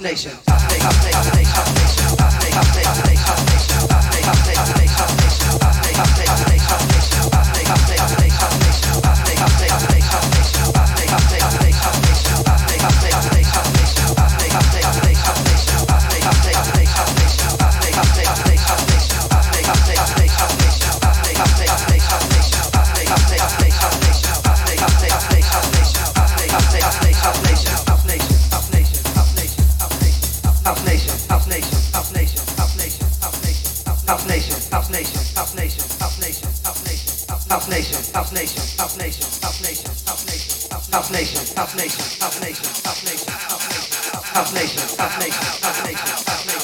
Nation. Nation. Nation. House Nation, House Nation, House Nation, House Nation, House Nation, House Nation, House Nation, House Nation, House Nation.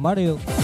Mario.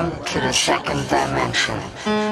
Welcome to the second dimension.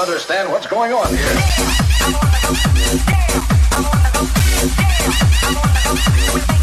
understand what's going on here.